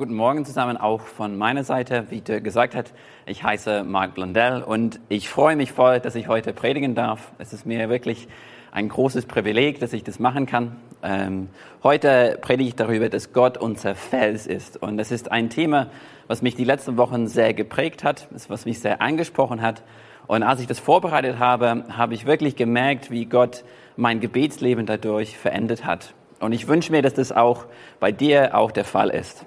Guten Morgen zusammen auch von meiner Seite. Wie Dirk gesagt hat, ich heiße Marc Blondell und ich freue mich voll, dass ich heute predigen darf. Es ist mir wirklich ein großes Privileg, dass ich das machen kann. Ähm, heute predige ich darüber, dass Gott unser Fels ist. Und das ist ein Thema, was mich die letzten Wochen sehr geprägt hat, was mich sehr angesprochen hat. Und als ich das vorbereitet habe, habe ich wirklich gemerkt, wie Gott mein Gebetsleben dadurch verändert hat. Und ich wünsche mir, dass das auch bei dir auch der Fall ist.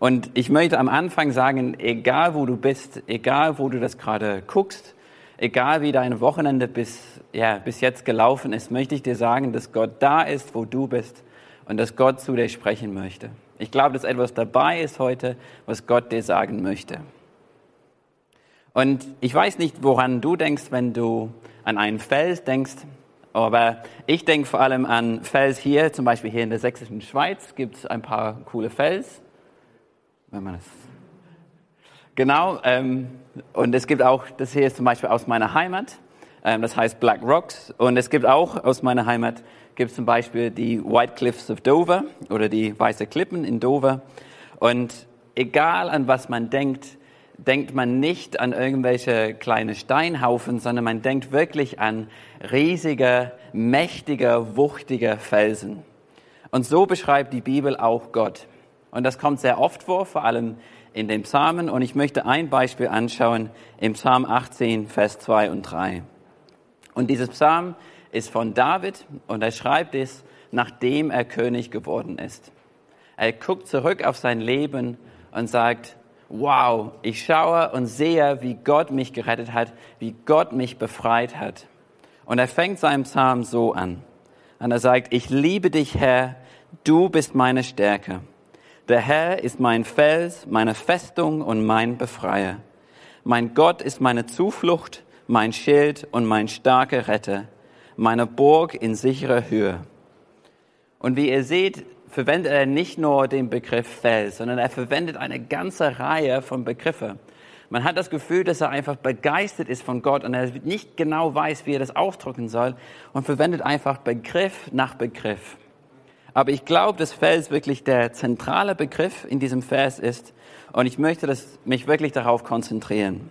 Und ich möchte am Anfang sagen, egal wo du bist, egal wo du das gerade guckst, egal wie dein Wochenende bis, ja, bis jetzt gelaufen ist, möchte ich dir sagen, dass Gott da ist, wo du bist und dass Gott zu dir sprechen möchte. Ich glaube, dass etwas dabei ist heute, was Gott dir sagen möchte. Und ich weiß nicht, woran du denkst, wenn du an einen Fels denkst, aber ich denke vor allem an Fels hier, zum Beispiel hier in der sächsischen Schweiz gibt es ein paar coole Fels wenn man es. Genau, ähm, und es gibt auch, das hier ist zum Beispiel aus meiner Heimat, ähm, das heißt Black Rocks. Und es gibt auch aus meiner Heimat, gibt zum Beispiel die White Cliffs of Dover oder die Weiße Klippen in Dover. Und egal an was man denkt, denkt man nicht an irgendwelche kleine Steinhaufen, sondern man denkt wirklich an riesige, mächtige, wuchtige Felsen. Und so beschreibt die Bibel auch Gott. Und das kommt sehr oft vor, vor allem in den Psalmen. Und ich möchte ein Beispiel anschauen im Psalm 18, Vers 2 und 3. Und dieses Psalm ist von David und er schreibt es, nachdem er König geworden ist. Er guckt zurück auf sein Leben und sagt, wow, ich schaue und sehe, wie Gott mich gerettet hat, wie Gott mich befreit hat. Und er fängt seinen Psalm so an. Und er sagt, ich liebe dich, Herr, du bist meine Stärke. Der Herr ist mein Fels, meine Festung und mein Befreier. Mein Gott ist meine Zuflucht, mein Schild und mein starker Retter, meine Burg in sicherer Höhe. Und wie ihr seht, verwendet er nicht nur den Begriff Fels, sondern er verwendet eine ganze Reihe von Begriffen. Man hat das Gefühl, dass er einfach begeistert ist von Gott und er nicht genau weiß, wie er das ausdrücken soll und verwendet einfach Begriff nach Begriff. Aber ich glaube, dass Fels wirklich der zentrale Begriff in diesem Vers ist. Und ich möchte das, mich wirklich darauf konzentrieren.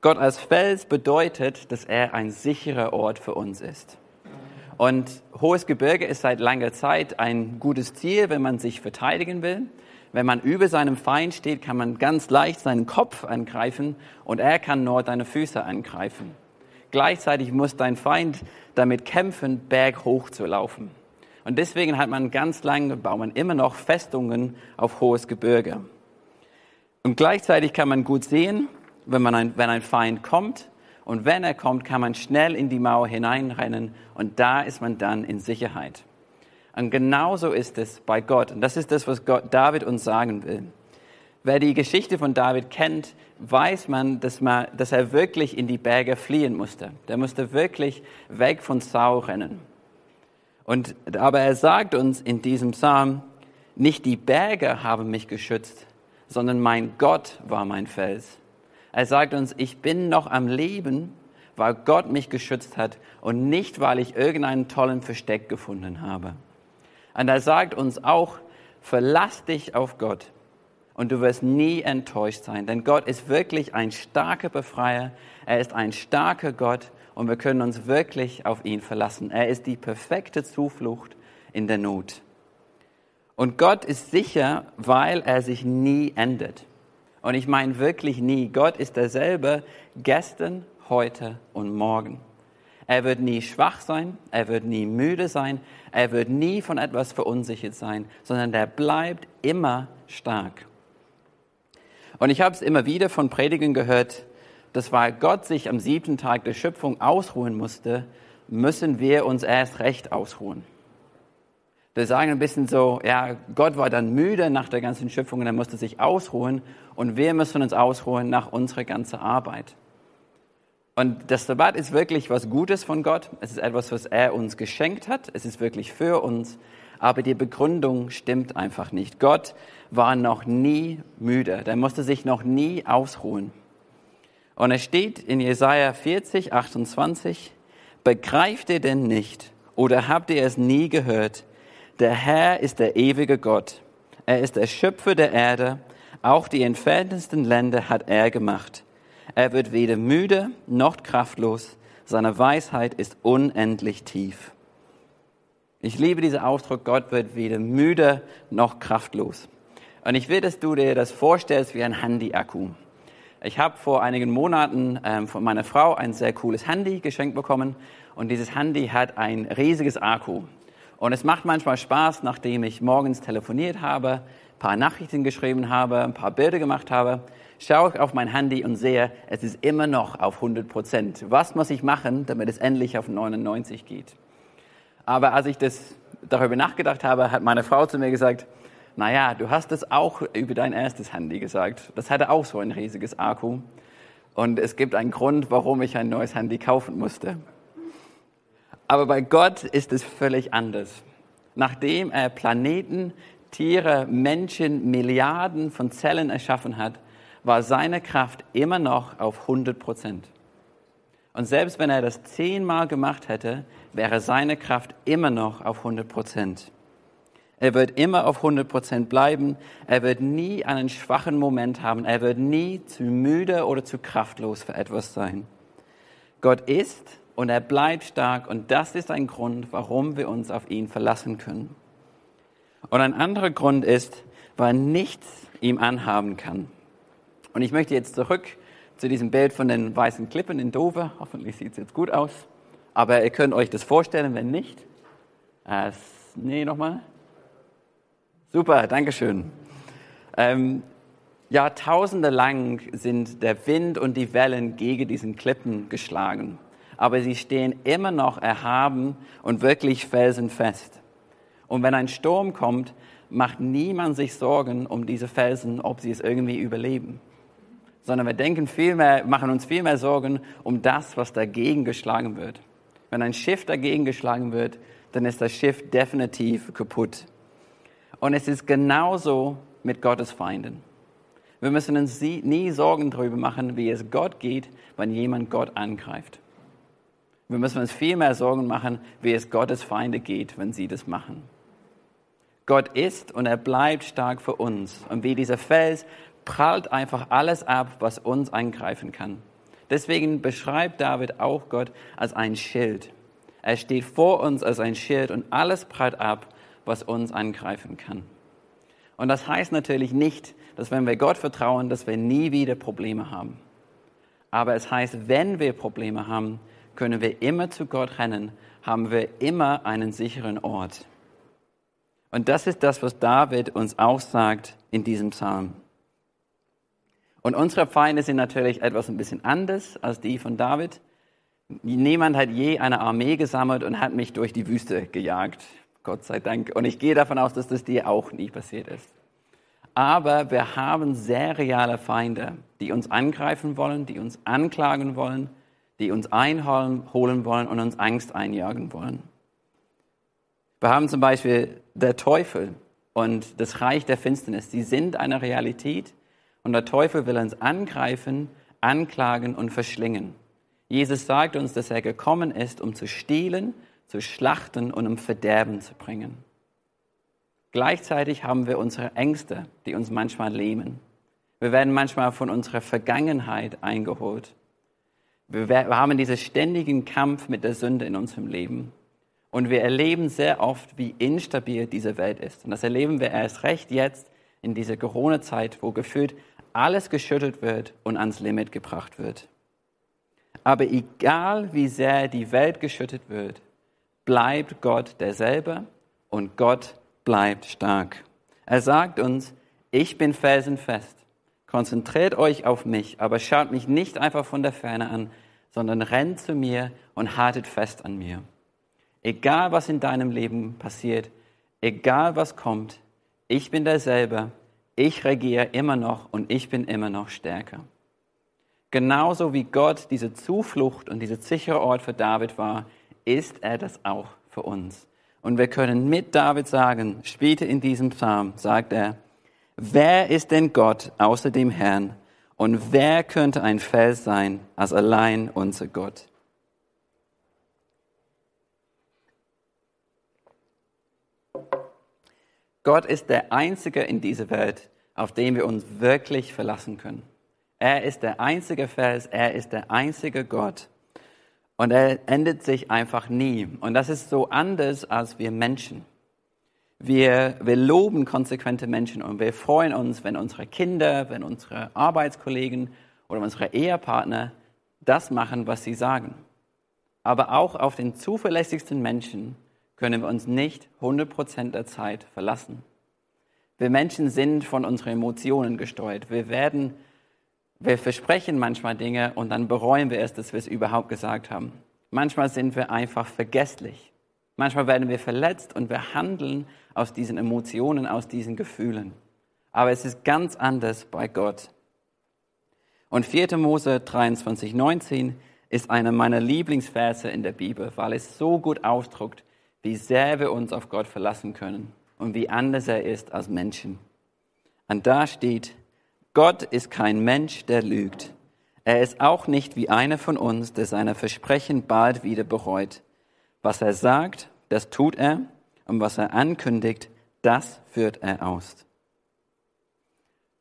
Gott als Fels bedeutet, dass er ein sicherer Ort für uns ist. Und hohes Gebirge ist seit langer Zeit ein gutes Ziel, wenn man sich verteidigen will. Wenn man über seinem Feind steht, kann man ganz leicht seinen Kopf angreifen und er kann nur deine Füße angreifen. Gleichzeitig muss dein Feind damit kämpfen, berghoch zu laufen. Und deswegen hat man ganz lange, baut man immer noch Festungen auf hohes Gebirge. Und gleichzeitig kann man gut sehen, wenn, man ein, wenn ein Feind kommt. Und wenn er kommt, kann man schnell in die Mauer hineinrennen und da ist man dann in Sicherheit. Und genauso ist es bei Gott. Und das ist das, was Gott, David uns sagen will. Wer die Geschichte von David kennt, weiß man dass, man, dass er wirklich in die Berge fliehen musste. Der musste wirklich weg von Saul rennen. Und, aber er sagt uns in diesem Psalm, nicht die Berge haben mich geschützt, sondern mein Gott war mein Fels. Er sagt uns, ich bin noch am Leben, weil Gott mich geschützt hat und nicht, weil ich irgendeinen tollen Versteck gefunden habe. Und er sagt uns auch, verlass dich auf Gott und du wirst nie enttäuscht sein, denn Gott ist wirklich ein starker Befreier, er ist ein starker Gott und wir können uns wirklich auf ihn verlassen. Er ist die perfekte Zuflucht in der Not. Und Gott ist sicher, weil er sich nie ändert. Und ich meine wirklich nie. Gott ist derselbe gestern, heute und morgen. Er wird nie schwach sein, er wird nie müde sein, er wird nie von etwas verunsichert sein, sondern er bleibt immer stark. Und ich habe es immer wieder von Predigen gehört, dass weil Gott sich am siebten Tag der Schöpfung ausruhen musste, müssen wir uns erst recht ausruhen. Wir sagen ein bisschen so, ja, Gott war dann müde nach der ganzen Schöpfung und er musste sich ausruhen und wir müssen uns ausruhen nach unserer ganzen Arbeit. Und das Sabbat ist wirklich was Gutes von Gott. Es ist etwas, was er uns geschenkt hat. Es ist wirklich für uns. Aber die Begründung stimmt einfach nicht. Gott war noch nie müde. Der musste sich noch nie ausruhen. Und es steht in Jesaja 40, 28, begreift ihr denn nicht oder habt ihr es nie gehört? Der Herr ist der ewige Gott. Er ist der Schöpfer der Erde. Auch die entferntesten Länder hat er gemacht. Er wird weder müde noch kraftlos. Seine Weisheit ist unendlich tief. Ich liebe diesen Ausdruck, Gott wird weder müde noch kraftlos. Und ich will, dass du dir das vorstellst wie ein Handy-Akku. Ich habe vor einigen Monaten ähm, von meiner Frau ein sehr cooles Handy geschenkt bekommen und dieses Handy hat ein riesiges Akku. Und es macht manchmal Spaß, nachdem ich morgens telefoniert habe, ein paar Nachrichten geschrieben habe, ein paar Bilder gemacht habe, schaue ich auf mein Handy und sehe, es ist immer noch auf 100 Prozent. Was muss ich machen, damit es endlich auf 99 geht? Aber als ich das darüber nachgedacht habe, hat meine Frau zu mir gesagt, naja, du hast es auch über dein erstes Handy gesagt. Das hatte auch so ein riesiges Akku. Und es gibt einen Grund, warum ich ein neues Handy kaufen musste. Aber bei Gott ist es völlig anders. Nachdem er Planeten, Tiere, Menschen, Milliarden von Zellen erschaffen hat, war seine Kraft immer noch auf 100 Prozent. Und selbst wenn er das zehnmal gemacht hätte, wäre seine Kraft immer noch auf 100 Prozent. Er wird immer auf 100 Prozent bleiben. Er wird nie einen schwachen Moment haben. Er wird nie zu müde oder zu kraftlos für etwas sein. Gott ist und er bleibt stark und das ist ein Grund, warum wir uns auf ihn verlassen können. Und ein anderer Grund ist, weil nichts ihm anhaben kann. Und ich möchte jetzt zurück zu diesem Bild von den weißen Klippen in Dover. Hoffentlich sieht es jetzt gut aus. Aber ihr könnt euch das vorstellen, wenn nicht. Äh, nee, nochmal. Super, Dankeschön. Ähm, Jahrtausende lang sind der Wind und die Wellen gegen diesen Klippen geschlagen. Aber sie stehen immer noch erhaben und wirklich felsenfest. Und wenn ein Sturm kommt, macht niemand sich Sorgen um diese Felsen, ob sie es irgendwie überleben sondern wir denken viel mehr, machen uns viel mehr Sorgen um das, was dagegen geschlagen wird. Wenn ein Schiff dagegen geschlagen wird, dann ist das Schiff definitiv kaputt. Und es ist genauso mit Gottes Feinden. Wir müssen uns nie Sorgen darüber machen, wie es Gott geht, wenn jemand Gott angreift. Wir müssen uns viel mehr Sorgen machen, wie es Gottes Feinde geht, wenn sie das machen. Gott ist und er bleibt stark für uns. Und wie dieser Fels prallt einfach alles ab, was uns angreifen kann. Deswegen beschreibt David auch Gott als ein Schild. Er steht vor uns als ein Schild und alles prallt ab, was uns angreifen kann. Und das heißt natürlich nicht, dass wenn wir Gott vertrauen, dass wir nie wieder Probleme haben. Aber es heißt, wenn wir Probleme haben, können wir immer zu Gott rennen, haben wir immer einen sicheren Ort. Und das ist das, was David uns aussagt in diesem Psalm. Und unsere Feinde sind natürlich etwas ein bisschen anders als die von David. Niemand hat je eine Armee gesammelt und hat mich durch die Wüste gejagt. Gott sei Dank. Und ich gehe davon aus, dass das dir auch nie passiert ist. Aber wir haben sehr reale Feinde, die uns angreifen wollen, die uns anklagen wollen, die uns einholen wollen und uns Angst einjagen wollen. Wir haben zum Beispiel der Teufel und das Reich der Finsternis. Die sind eine Realität und der Teufel will uns angreifen, anklagen und verschlingen. Jesus sagt uns, dass er gekommen ist, um zu stehlen, zu schlachten und um Verderben zu bringen. Gleichzeitig haben wir unsere Ängste, die uns manchmal lähmen. Wir werden manchmal von unserer Vergangenheit eingeholt. Wir haben diesen ständigen Kampf mit der Sünde in unserem Leben. Und wir erleben sehr oft, wie instabil diese Welt ist. Und das erleben wir erst recht jetzt in dieser Corona-Zeit, wo gefühlt alles geschüttelt wird und ans Limit gebracht wird. Aber egal wie sehr die Welt geschüttet wird, bleibt Gott derselbe und Gott bleibt stark. Er sagt uns, ich bin felsenfest. Konzentriert euch auf mich, aber schaut mich nicht einfach von der Ferne an, sondern rennt zu mir und haltet fest an mir. Egal was in deinem Leben passiert, egal was kommt, ich bin derselbe, ich regiere immer noch und ich bin immer noch stärker. Genauso wie Gott diese Zuflucht und dieser sichere Ort für David war, ist er das auch für uns. Und wir können mit David sagen, später in diesem Psalm sagt er, wer ist denn Gott außer dem Herrn? Und wer könnte ein Fels sein als allein unser Gott? Gott ist der Einzige in dieser Welt, auf den wir uns wirklich verlassen können. Er ist der einzige Fels, er ist der einzige Gott. Und er endet sich einfach nie. Und das ist so anders als wir Menschen. Wir, wir loben konsequente Menschen und wir freuen uns, wenn unsere Kinder, wenn unsere Arbeitskollegen oder unsere Ehepartner das machen, was sie sagen. Aber auch auf den zuverlässigsten Menschen können wir uns nicht 100% der Zeit verlassen. Wir Menschen sind von unseren Emotionen gesteuert. Wir werden, wir versprechen manchmal Dinge und dann bereuen wir es, dass wir es überhaupt gesagt haben. Manchmal sind wir einfach vergesslich. Manchmal werden wir verletzt und wir handeln aus diesen Emotionen, aus diesen Gefühlen. Aber es ist ganz anders bei Gott. Und 4. Mose 23, 19 ist einer meiner Lieblingsverse in der Bibel, weil es so gut ausdrückt, wie sehr wir uns auf Gott verlassen können und wie anders er ist als Menschen. Und da steht, Gott ist kein Mensch, der lügt. Er ist auch nicht wie einer von uns, der seine Versprechen bald wieder bereut. Was er sagt, das tut er, und was er ankündigt, das führt er aus.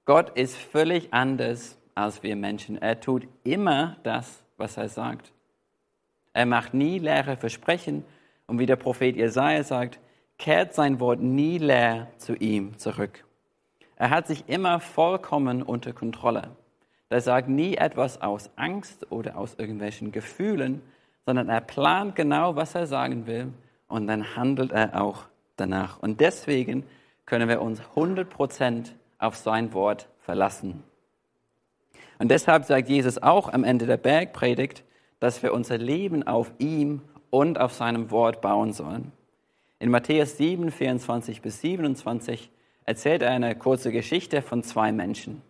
Gott ist völlig anders als wir Menschen. Er tut immer das, was er sagt. Er macht nie leere Versprechen und wie der Prophet Jesaja sagt, kehrt sein Wort nie leer zu ihm zurück. Er hat sich immer vollkommen unter Kontrolle. Er sagt nie etwas aus Angst oder aus irgendwelchen Gefühlen, sondern er plant genau, was er sagen will und dann handelt er auch danach. Und deswegen können wir uns 100% auf sein Wort verlassen. Und deshalb sagt Jesus auch am Ende der Bergpredigt, dass wir unser Leben auf ihm und auf seinem Wort bauen sollen. In Matthäus 7, 24 bis 27 erzählt er eine kurze Geschichte von zwei Menschen.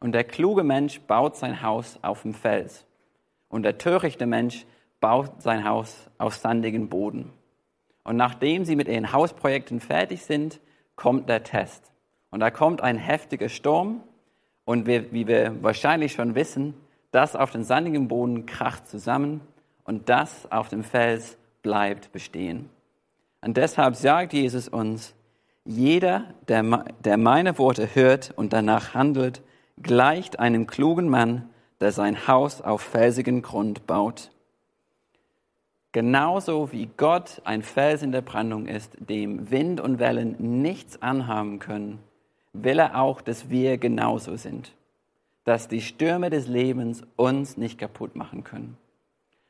Und der kluge Mensch baut sein Haus auf dem Fels. Und der törichte Mensch baut sein Haus auf sandigen Boden. Und nachdem sie mit ihren Hausprojekten fertig sind, kommt der Test. Und da kommt ein heftiger Sturm. Und wir, wie wir wahrscheinlich schon wissen, das auf dem sandigen Boden kracht zusammen und das auf dem Fels bleibt bestehen. Und deshalb sagt Jesus uns, jeder, der, der meine Worte hört und danach handelt, gleicht einem klugen Mann, der sein Haus auf felsigen Grund baut. Genauso wie Gott ein Fels in der Brandung ist, dem Wind und Wellen nichts anhaben können, will er auch, dass wir genauso sind, dass die Stürme des Lebens uns nicht kaputt machen können.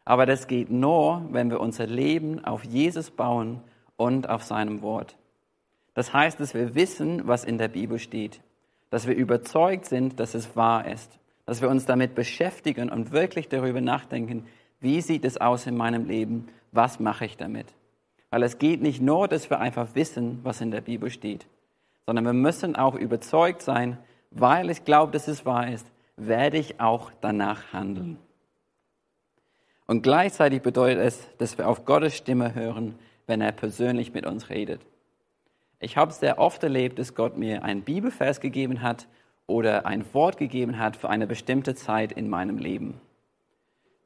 Aber das geht nur, wenn wir unser Leben auf Jesus bauen und auf seinem Wort. Das heißt, dass wir wissen, was in der Bibel steht, dass wir überzeugt sind, dass es wahr ist, dass wir uns damit beschäftigen und wirklich darüber nachdenken, wie sieht es aus in meinem Leben, was mache ich damit. Weil es geht nicht nur, dass wir einfach wissen, was in der Bibel steht, sondern wir müssen auch überzeugt sein, weil ich glaube, dass es wahr ist, werde ich auch danach handeln. Und gleichzeitig bedeutet es, dass wir auf Gottes Stimme hören, wenn er persönlich mit uns redet. Ich habe sehr oft erlebt, dass Gott mir einen Bibelvers gegeben hat oder ein Wort gegeben hat für eine bestimmte Zeit in meinem Leben.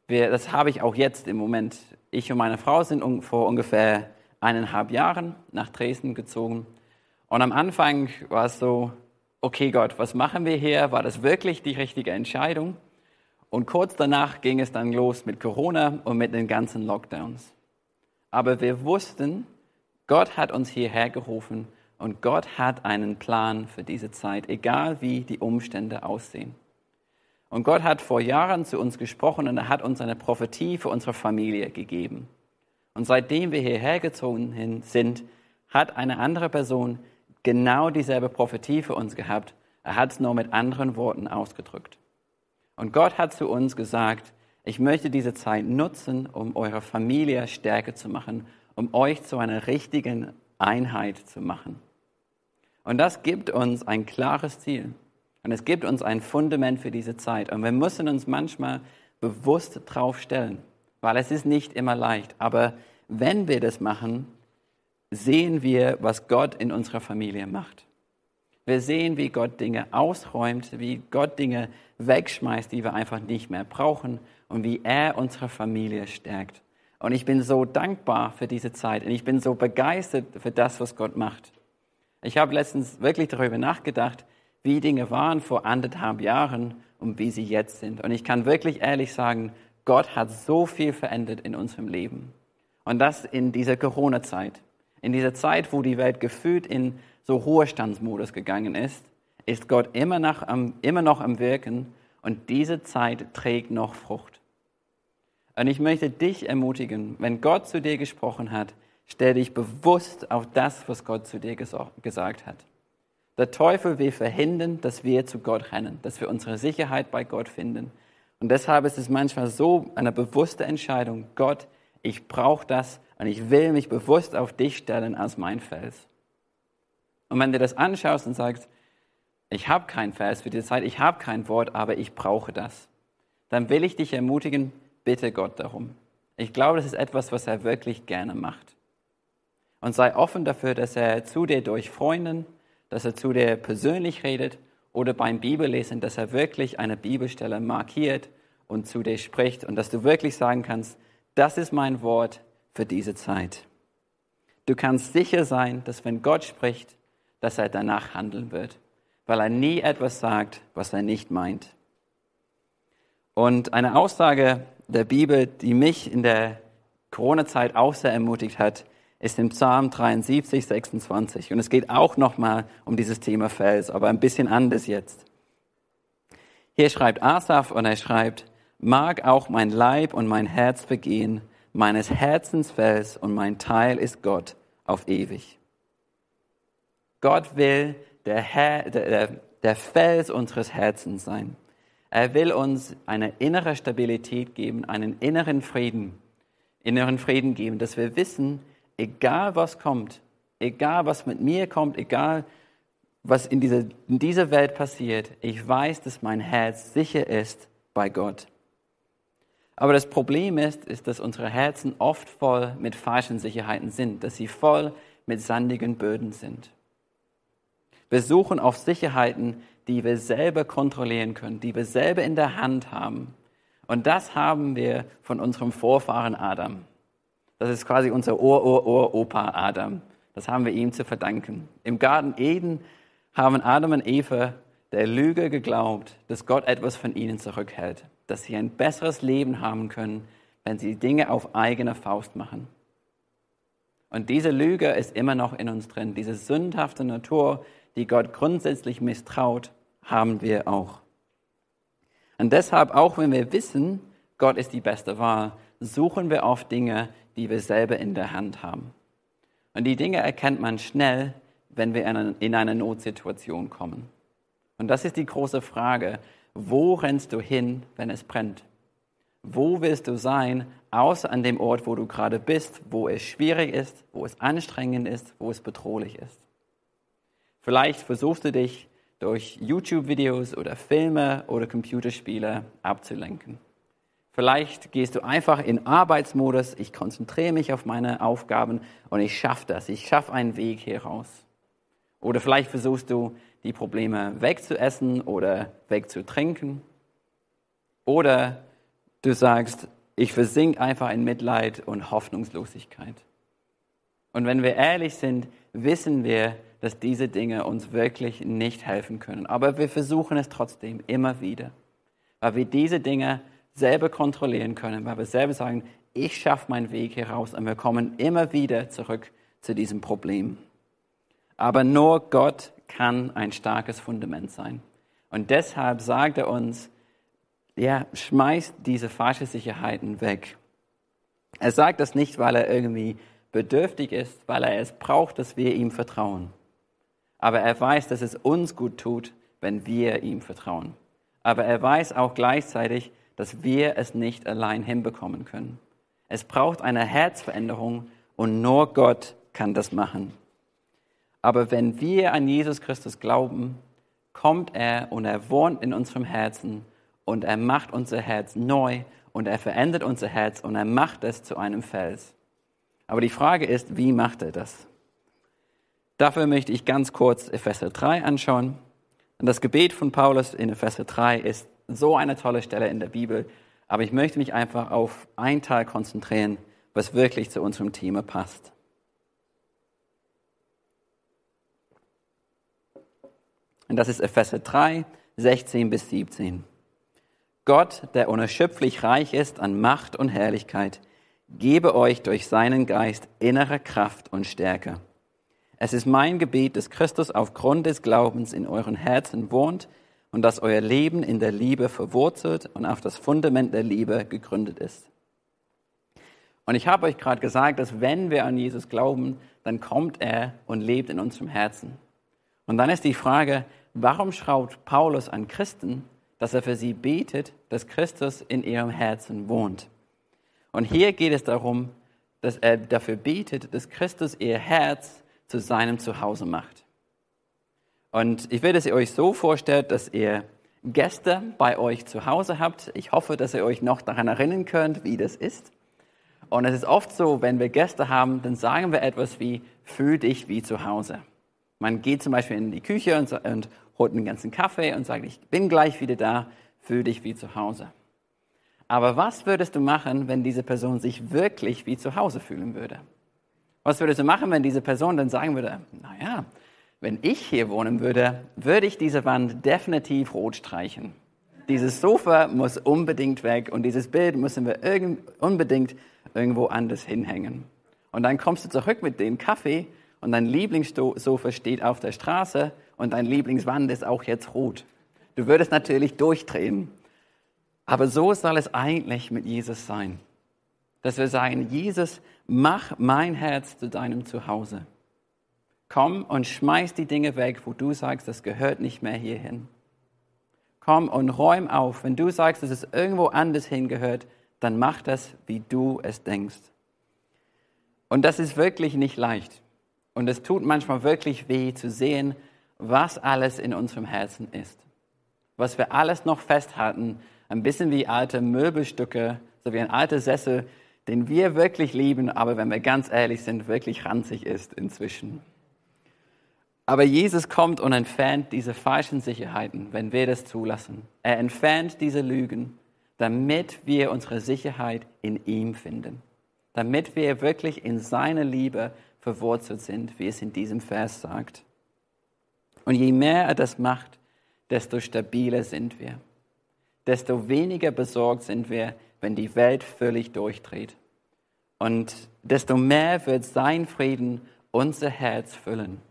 Wir, das habe ich auch jetzt im Moment. Ich und meine Frau sind vor ungefähr eineinhalb Jahren nach Dresden gezogen. Und am Anfang war es so, okay Gott, was machen wir hier? War das wirklich die richtige Entscheidung? Und kurz danach ging es dann los mit Corona und mit den ganzen Lockdowns. Aber wir wussten, Gott hat uns hierher gerufen und Gott hat einen Plan für diese Zeit, egal wie die Umstände aussehen. Und Gott hat vor Jahren zu uns gesprochen und er hat uns eine Prophetie für unsere Familie gegeben. Und seitdem wir hierher gezogen sind, hat eine andere Person genau dieselbe Prophetie für uns gehabt. Er hat es nur mit anderen Worten ausgedrückt. Und Gott hat zu uns gesagt, ich möchte diese Zeit nutzen, um eure Familie stärker zu machen, um euch zu einer richtigen Einheit zu machen. Und das gibt uns ein klares Ziel. Und es gibt uns ein Fundament für diese Zeit. Und wir müssen uns manchmal bewusst drauf stellen, weil es ist nicht immer leicht. Aber wenn wir das machen, sehen wir, was Gott in unserer Familie macht. Wir sehen, wie Gott Dinge ausräumt, wie Gott Dinge wegschmeißt, die wir einfach nicht mehr brauchen und wie er unsere Familie stärkt. Und ich bin so dankbar für diese Zeit und ich bin so begeistert für das, was Gott macht. Ich habe letztens wirklich darüber nachgedacht, wie Dinge waren vor anderthalb Jahren und wie sie jetzt sind. Und ich kann wirklich ehrlich sagen, Gott hat so viel verändert in unserem Leben. Und das in dieser Corona-Zeit. In dieser Zeit, wo die Welt gefühlt in so Ruhestandsmodus gegangen ist, ist Gott immer noch, immer noch am Wirken und diese Zeit trägt noch Frucht. Und ich möchte dich ermutigen, wenn Gott zu dir gesprochen hat, stell dich bewusst auf das, was Gott zu dir gesagt hat. Der Teufel will verhindern, dass wir zu Gott rennen, dass wir unsere Sicherheit bei Gott finden. Und deshalb ist es manchmal so eine bewusste Entscheidung, Gott, ich brauche das und ich will mich bewusst auf dich stellen als mein Fels. Und wenn du das anschaust und sagst, ich habe kein Vers für diese Zeit, ich habe kein Wort, aber ich brauche das, dann will ich dich ermutigen, bitte Gott darum. Ich glaube, das ist etwas, was er wirklich gerne macht. Und sei offen dafür, dass er zu dir durch Freunden, dass er zu dir persönlich redet oder beim Bibellesen, dass er wirklich eine Bibelstelle markiert und zu dir spricht und dass du wirklich sagen kannst, das ist mein Wort für diese Zeit. Du kannst sicher sein, dass wenn Gott spricht, dass er danach handeln wird, weil er nie etwas sagt, was er nicht meint. Und eine Aussage der Bibel, die mich in der Corona-Zeit auch sehr ermutigt hat, ist im Psalm 73, 26. Und es geht auch nochmal um dieses Thema Fels, aber ein bisschen anders jetzt. Hier schreibt Asaf und er schreibt, mag auch mein Leib und mein Herz vergehen, meines Herzens Fels und mein Teil ist Gott auf ewig. Gott will der, Herr, der, der Fels unseres Herzens sein. Er will uns eine innere Stabilität geben, einen inneren Frieden, inneren Frieden geben, dass wir wissen, egal was kommt, egal was mit mir kommt, egal was in dieser, in dieser Welt passiert, ich weiß, dass mein Herz sicher ist bei Gott. Aber das Problem ist, ist, dass unsere Herzen oft voll mit falschen Sicherheiten sind, dass sie voll mit sandigen Böden sind. Wir suchen auf Sicherheiten, die wir selber kontrollieren können, die wir selber in der Hand haben. Und das haben wir von unserem Vorfahren Adam. Das ist quasi unser Ur-Ur-Ur-Opa Adam. Das haben wir ihm zu verdanken. Im Garten Eden haben Adam und Eva der Lüge geglaubt, dass Gott etwas von ihnen zurückhält, dass sie ein besseres Leben haben können, wenn sie Dinge auf eigene Faust machen. Und diese Lüge ist immer noch in uns drin. Diese sündhafte Natur, die Gott grundsätzlich misstraut, haben wir auch. Und deshalb, auch wenn wir wissen, Gott ist die beste Wahl, suchen wir oft Dinge, die wir selber in der Hand haben. Und die Dinge erkennt man schnell, wenn wir in eine Notsituation kommen. Und das ist die große Frage. Wo rennst du hin, wenn es brennt? Wo willst du sein, außer an dem Ort, wo du gerade bist, wo es schwierig ist, wo es anstrengend ist, wo es bedrohlich ist? Vielleicht versuchst du dich durch YouTube-Videos oder Filme oder Computerspiele abzulenken. Vielleicht gehst du einfach in Arbeitsmodus, ich konzentriere mich auf meine Aufgaben und ich schaffe das, ich schaffe einen Weg hier raus. Oder vielleicht versuchst du, die Probleme wegzuessen oder wegzutrinken. Oder du sagst, ich versink einfach in Mitleid und Hoffnungslosigkeit. Und wenn wir ehrlich sind, wissen wir, dass diese Dinge uns wirklich nicht helfen können. Aber wir versuchen es trotzdem immer wieder, weil wir diese Dinge selber kontrollieren können, weil wir selber sagen, ich schaffe meinen Weg heraus und wir kommen immer wieder zurück zu diesem Problem. Aber nur Gott kann ein starkes Fundament sein. Und deshalb sagt er uns, ja, schmeißt diese falschen Sicherheiten weg. Er sagt das nicht, weil er irgendwie bedürftig ist, weil er es braucht, dass wir ihm vertrauen. Aber er weiß, dass es uns gut tut, wenn wir ihm vertrauen. Aber er weiß auch gleichzeitig, dass wir es nicht allein hinbekommen können. Es braucht eine Herzveränderung und nur Gott kann das machen. Aber wenn wir an Jesus Christus glauben, kommt er und er wohnt in unserem Herzen und er macht unser Herz neu und er verändert unser Herz und er macht es zu einem Fels. Aber die Frage ist, wie macht er das? Dafür möchte ich ganz kurz Epheser 3 anschauen. Und das Gebet von Paulus in Epheser 3 ist so eine tolle Stelle in der Bibel. Aber ich möchte mich einfach auf ein Teil konzentrieren, was wirklich zu unserem Thema passt. Und das ist Epheser 3, 16 bis 17. Gott, der unerschöpflich reich ist an Macht und Herrlichkeit, gebe euch durch seinen Geist innere Kraft und Stärke. Es ist mein Gebet, dass Christus aufgrund des Glaubens in euren Herzen wohnt und dass euer Leben in der Liebe verwurzelt und auf das Fundament der Liebe gegründet ist. Und ich habe euch gerade gesagt, dass wenn wir an Jesus glauben, dann kommt er und lebt in unserem Herzen. Und dann ist die Frage, warum schraubt Paulus an Christen, dass er für sie betet, dass Christus in ihrem Herzen wohnt? Und hier geht es darum, dass er dafür betet, dass Christus ihr Herz zu seinem Zuhause macht. Und ich will, ihr euch so vorstellt, dass ihr Gäste bei euch zu Hause habt. Ich hoffe, dass ihr euch noch daran erinnern könnt, wie das ist. Und es ist oft so, wenn wir Gäste haben, dann sagen wir etwas wie, fühl dich wie zu Hause. Man geht zum Beispiel in die Küche und, und holt einen ganzen Kaffee und sagt, ich bin gleich wieder da, fühl dich wie zu Hause. Aber was würdest du machen, wenn diese Person sich wirklich wie zu Hause fühlen würde? Was würdest du machen, wenn diese Person dann sagen würde, naja, wenn ich hier wohnen würde, würde ich diese Wand definitiv rot streichen. Dieses Sofa muss unbedingt weg und dieses Bild müssen wir unbedingt irgendwo anders hinhängen. Und dann kommst du zurück mit dem Kaffee und dein Lieblingssofa steht auf der Straße und dein Lieblingswand ist auch jetzt rot. Du würdest natürlich durchdrehen. Aber so soll es eigentlich mit Jesus sein. Dass wir sagen, Jesus, mach mein Herz zu deinem Zuhause. Komm und schmeiß die Dinge weg, wo du sagst, das gehört nicht mehr hierhin. Komm und räum auf. Wenn du sagst, dass es irgendwo anders hingehört, dann mach das, wie du es denkst. Und das ist wirklich nicht leicht. Und es tut manchmal wirklich weh zu sehen, was alles in unserem Herzen ist. Was wir alles noch festhalten, ein bisschen wie alte Möbelstücke, so wie ein alter Sessel, den wir wirklich lieben, aber wenn wir ganz ehrlich sind, wirklich ranzig ist inzwischen. Aber Jesus kommt und entfernt diese falschen Sicherheiten, wenn wir das zulassen. Er entfernt diese Lügen, damit wir unsere Sicherheit in ihm finden. Damit wir wirklich in seiner Liebe verwurzelt sind, wie es in diesem Vers sagt. Und je mehr er das macht, desto stabiler sind wir. Desto weniger besorgt sind wir, wenn die Welt völlig durchdreht. Und desto mehr wird sein Frieden unser Herz füllen.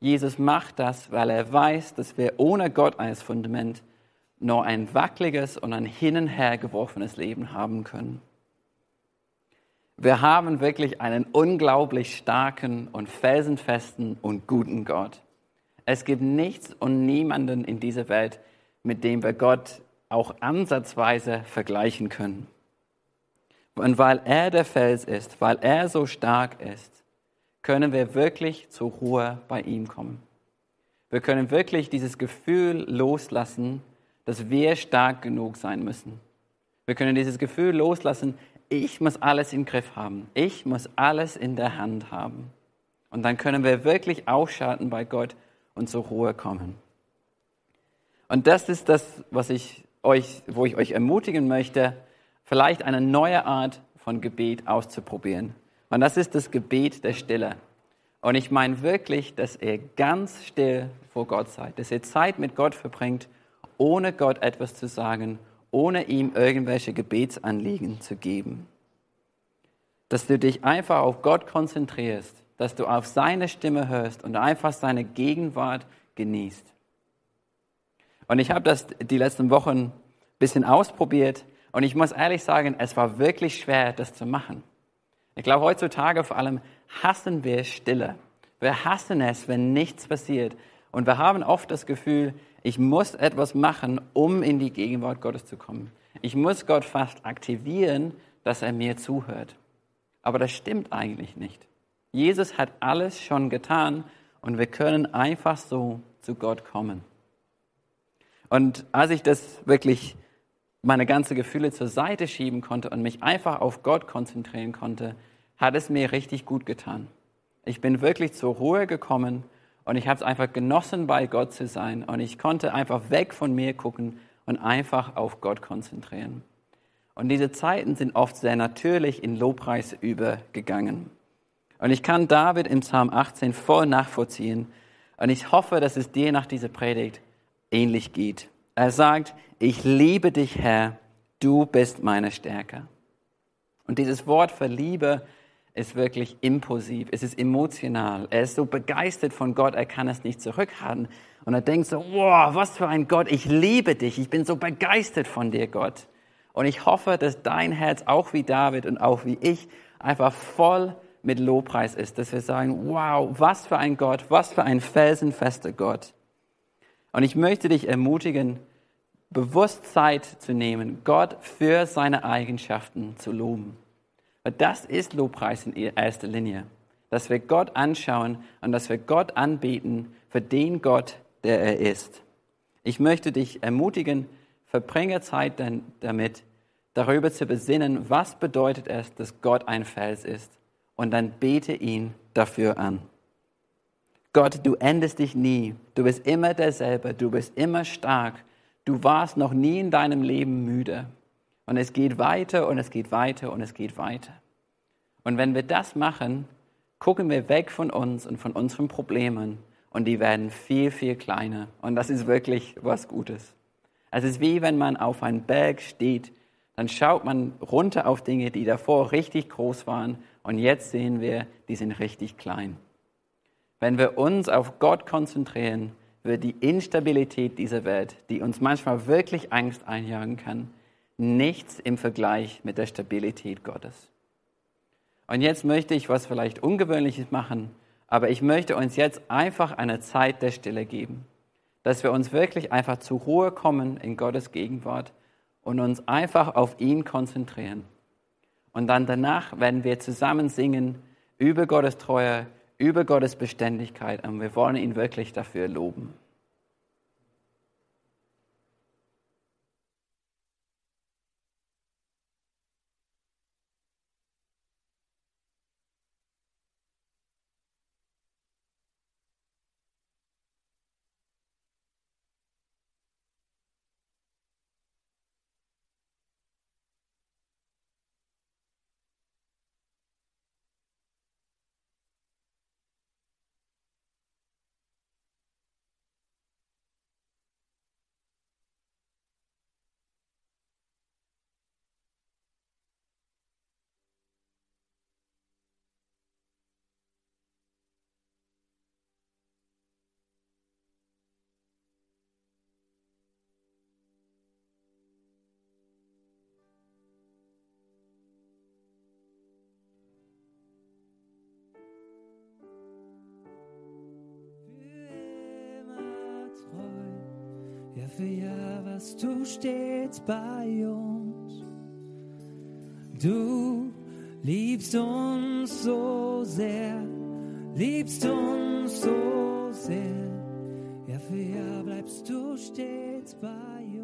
Jesus macht das, weil er weiß, dass wir ohne Gott als Fundament nur ein wackeliges und ein hin und her geworfenes Leben haben können. Wir haben wirklich einen unglaublich starken und felsenfesten und guten Gott. Es gibt nichts und niemanden in dieser Welt, mit dem wir Gott auch ansatzweise vergleichen können. Und weil er der Fels ist, weil er so stark ist, können wir wirklich zur Ruhe bei ihm kommen. Wir können wirklich dieses Gefühl loslassen, dass wir stark genug sein müssen. Wir können dieses Gefühl loslassen, ich muss alles im Griff haben. Ich muss alles in der Hand haben. Und dann können wir wirklich ausschalten bei Gott und zur Ruhe kommen. Und das ist das, was ich euch, wo ich euch ermutigen möchte, vielleicht eine neue Art von Gebet auszuprobieren. Und das ist das Gebet der Stille. Und ich meine wirklich, dass ihr ganz still vor Gott seid, dass ihr Zeit mit Gott verbringt, ohne Gott etwas zu sagen, ohne ihm irgendwelche Gebetsanliegen zu geben. dass du dich einfach auf Gott konzentrierst, dass du auf seine Stimme hörst und einfach seine Gegenwart genießt. Und ich habe das die letzten Wochen ein bisschen ausprobiert und ich muss ehrlich sagen, es war wirklich schwer, das zu machen. Ich glaube, heutzutage vor allem hassen wir Stille. Wir hassen es, wenn nichts passiert. Und wir haben oft das Gefühl, ich muss etwas machen, um in die Gegenwart Gottes zu kommen. Ich muss Gott fast aktivieren, dass er mir zuhört. Aber das stimmt eigentlich nicht. Jesus hat alles schon getan und wir können einfach so zu Gott kommen. Und als ich das wirklich meine ganzen Gefühle zur Seite schieben konnte und mich einfach auf Gott konzentrieren konnte, hat es mir richtig gut getan. Ich bin wirklich zur Ruhe gekommen und ich habe es einfach genossen, bei Gott zu sein. Und ich konnte einfach weg von mir gucken und einfach auf Gott konzentrieren. Und diese Zeiten sind oft sehr natürlich in Lobpreis übergegangen. Und ich kann David im Psalm 18 voll nachvollziehen. Und ich hoffe, dass es dir nach dieser Predigt ähnlich geht. Er sagt, ich liebe dich, Herr, du bist meine Stärke. Und dieses Wort für Liebe ist wirklich impulsiv, es ist emotional. Er ist so begeistert von Gott, er kann es nicht zurückhalten. Und er denkt so, wow, was für ein Gott, ich liebe dich, ich bin so begeistert von dir, Gott. Und ich hoffe, dass dein Herz auch wie David und auch wie ich einfach voll mit Lobpreis ist, dass wir sagen, wow, was für ein Gott, was für ein felsenfester Gott. Und ich möchte dich ermutigen, bewusst Zeit zu nehmen, Gott für seine Eigenschaften zu loben. Und das ist Lobpreis in erster Linie, dass wir Gott anschauen und dass wir Gott anbieten für den Gott, der er ist. Ich möchte dich ermutigen, Verbringe Zeit damit, darüber zu besinnen, was bedeutet es, dass Gott ein Fels ist. Und dann bete ihn dafür an. Gott, du endest dich nie. Du bist immer derselbe. Du bist immer stark. Du warst noch nie in deinem Leben müde. Und es geht weiter und es geht weiter und es geht weiter. Und wenn wir das machen, gucken wir weg von uns und von unseren Problemen und die werden viel, viel kleiner. Und das ist wirklich was Gutes. Es ist wie wenn man auf einem Berg steht, dann schaut man runter auf Dinge, die davor richtig groß waren und jetzt sehen wir, die sind richtig klein. Wenn wir uns auf Gott konzentrieren, wird die Instabilität dieser Welt, die uns manchmal wirklich Angst einjagen kann, nichts im Vergleich mit der Stabilität Gottes. Und jetzt möchte ich was vielleicht Ungewöhnliches machen, aber ich möchte uns jetzt einfach eine Zeit der Stille geben dass wir uns wirklich einfach zur Ruhe kommen in Gottes Gegenwart und uns einfach auf ihn konzentrieren. Und dann danach werden wir zusammen singen über Gottes Treue, über Gottes Beständigkeit und wir wollen ihn wirklich dafür loben. Für Jahr warst du stets bei uns. Du liebst uns so sehr, liebst uns so sehr. Ja, für Jahr bleibst du stets bei uns.